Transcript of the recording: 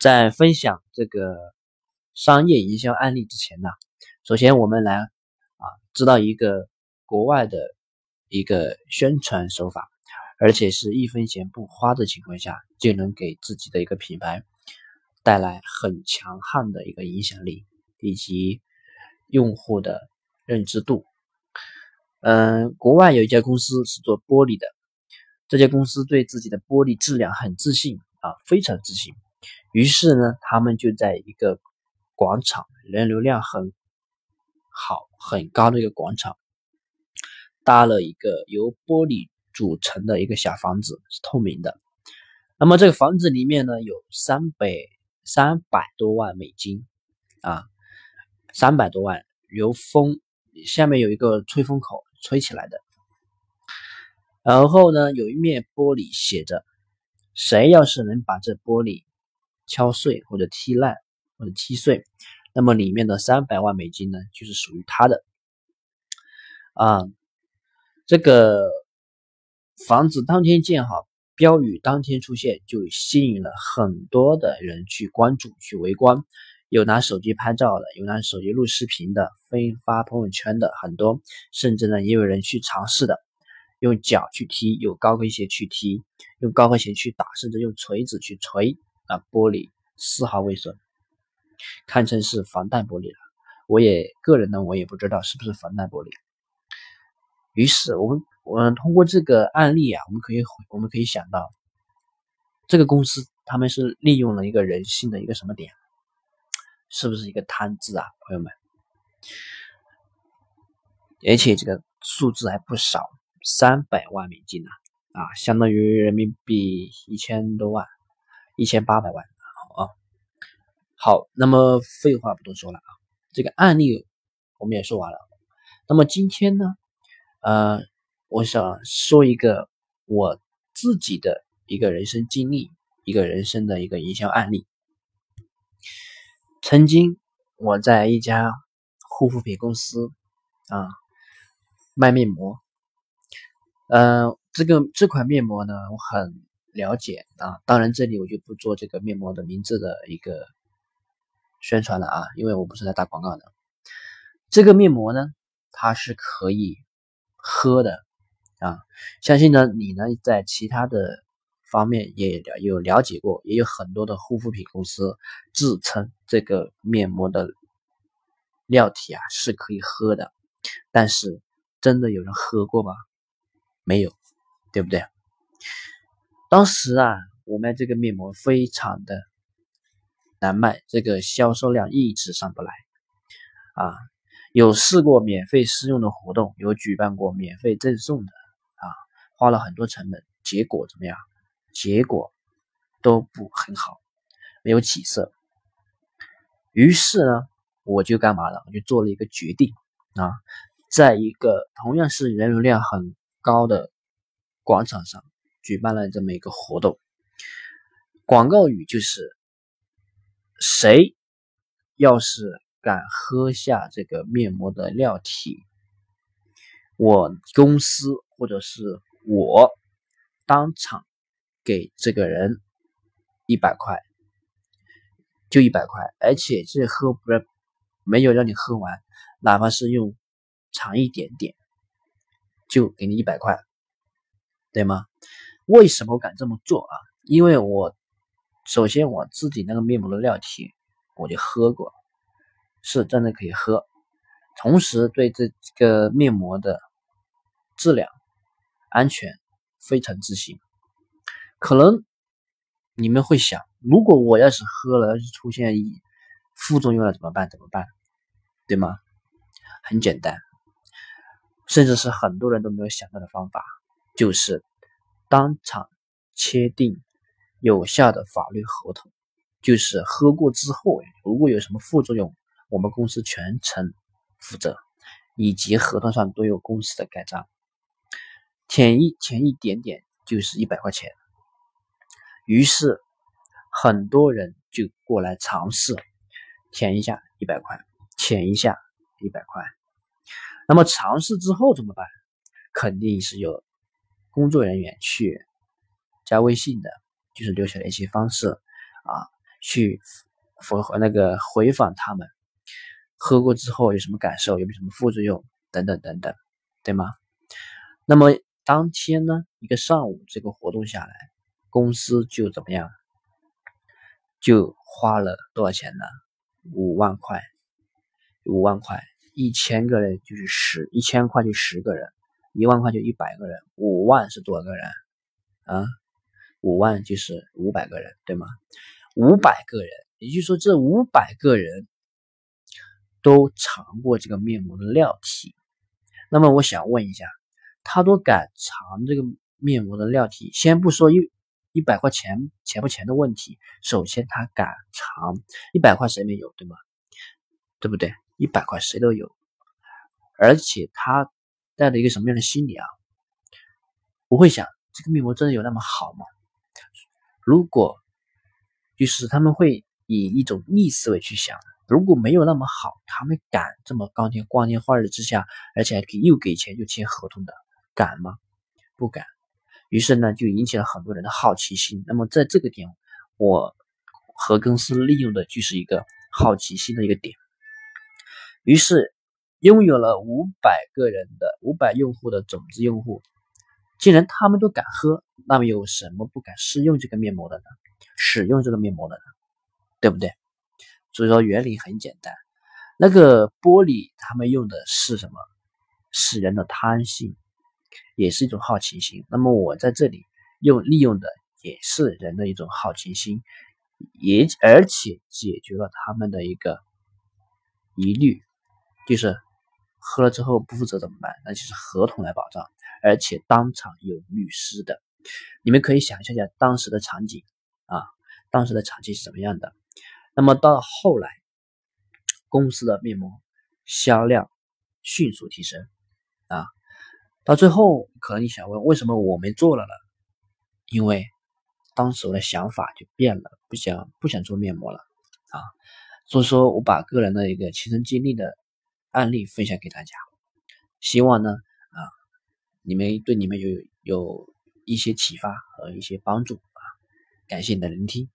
在分享这个商业营销案例之前呢，首先我们来啊知道一个国外的一个宣传手法，而且是一分钱不花的情况下，就能给自己的一个品牌带来很强悍的一个影响力以及用户的认知度。嗯，国外有一家公司是做玻璃的，这家公司对自己的玻璃质量很自信啊，非常自信。于是呢，他们就在一个广场，人流量很好、很高的一个广场，搭了一个由玻璃组成的一个小房子，是透明的。那么这个房子里面呢，有三百三百多万美金啊，三百多万，由风下面有一个吹风口吹起来的。然后呢，有一面玻璃写着：“谁要是能把这玻璃。”敲碎或者踢烂或者踢碎，那么里面的三百万美金呢，就是属于他的。啊，这个房子当天建好，标语当天出现，就吸引了很多的人去关注、去围观。有拿手机拍照的，有拿手机录视频的，分发朋友圈的很多，甚至呢，也有人去尝试的，用脚去踢，用高跟鞋去踢，用高跟鞋去打，甚至用锤子去锤。啊，玻璃丝毫未损，堪称是防弹玻璃了。我也个人呢，我也不知道是不是防弹玻璃。于是，我们我们通过这个案例啊，我们可以我们可以想到，这个公司他们是利用了一个人性的一个什么点？是不是一个贪字啊，朋友们？而且这个数字还不少，三百万美金呢，啊，相当于人民币一千多万。一千八百万好啊！好，那么废话不多说了啊，这个案例我们也说完了。那么今天呢，呃，我想说一个我自己的一个人生经历，一个人生的一个营销案例。曾经我在一家护肤品公司啊卖面膜，呃，这个这款面膜呢，我很。了解啊，当然这里我就不做这个面膜的名字的一个宣传了啊，因为我不是来打广告的。这个面膜呢，它是可以喝的啊，相信呢你呢在其他的方面也了有了解过，也有很多的护肤品公司自称这个面膜的料体啊是可以喝的，但是真的有人喝过吗？没有，对不对？当时啊，我卖这个面膜非常的难卖，这个销售量一直上不来啊。有试过免费试用的活动，有举办过免费赠送的啊，花了很多成本，结果怎么样？结果都不很好，没有起色。于是呢，我就干嘛了？我就做了一个决定啊，在一个同样是人流量很高的广场上。举办了这么一个活动，广告语就是：“谁要是敢喝下这个面膜的料体，我公司或者是我当场给这个人一百块，就一百块，而且这喝不是没有让你喝完，哪怕是用尝一点点，就给你一百块，对吗？”为什么敢这么做啊？因为我首先我自己那个面膜的料体我就喝过，是真的可以喝。同时对这个面膜的质量、安全非常自信。可能你们会想，如果我要是喝了，要是出现副作用了怎么办？怎么办？对吗？很简单，甚至是很多人都没有想到的方法，就是。当场签订有效的法律合同，就是喝过之后，如果有什么副作用，我们公司全程负责，以及合同上都有公司的盖章。填一填一点点就是一百块钱，于是很多人就过来尝试，填一下一百块，填一下一百块。那么尝试之后怎么办？肯定是有。工作人员去加微信的，就是留下联系方式啊，去回那个回访他们，喝过之后有什么感受，有没有什么副作用等等等等，对吗？那么当天呢，一个上午这个活动下来，公司就怎么样？就花了多少钱呢？五万块，五万块，一千个人就是十，一千块就十个人，一万块就一百个人，五万是多少个人啊？五万就是五百个人，对吗？五百个人，也就是说这五百个人都尝过这个面膜的料体。那么我想问一下，他都敢尝这个面膜的料体？先不说一一百块钱钱不钱的问题，首先他敢尝一百块谁没有，对吗？对不对？一百块谁都有，而且他带着一个什么样的心理啊？不会想这个面膜真的有那么好吗？如果就是他们会以一种逆思维去想，如果没有那么好，他们敢这么光天光天化日之下，而且还给又给钱又签合同的，敢吗？不敢。于是呢，就引起了很多人的好奇心。那么在这个点，我和公司利用的就是一个好奇心的一个点。于是拥有了五百个人的五百用户的种子用户。既然他们都敢喝，那么有什么不敢试用这个面膜的呢？使用这个面膜的呢？对不对？所以说原理很简单，那个玻璃他们用的是什么？是人的贪性，也是一种好奇心。那么我在这里用利用的也是人的一种好奇心，也而且解决了他们的一个疑虑，就是喝了之后不负责怎么办？那就是合同来保障。而且当场有律师的，你们可以想象一下当时的场景啊，当时的场景是什么样的？那么到后来，公司的面膜销量迅速提升啊，到最后可能你想问，为什么我没做了呢？因为当时我的想法就变了，不想不想做面膜了啊，所以说我把个人的一个亲身经历的案例分享给大家，希望呢啊。你们对你们有有一些启发和一些帮助啊！感谢你的聆听。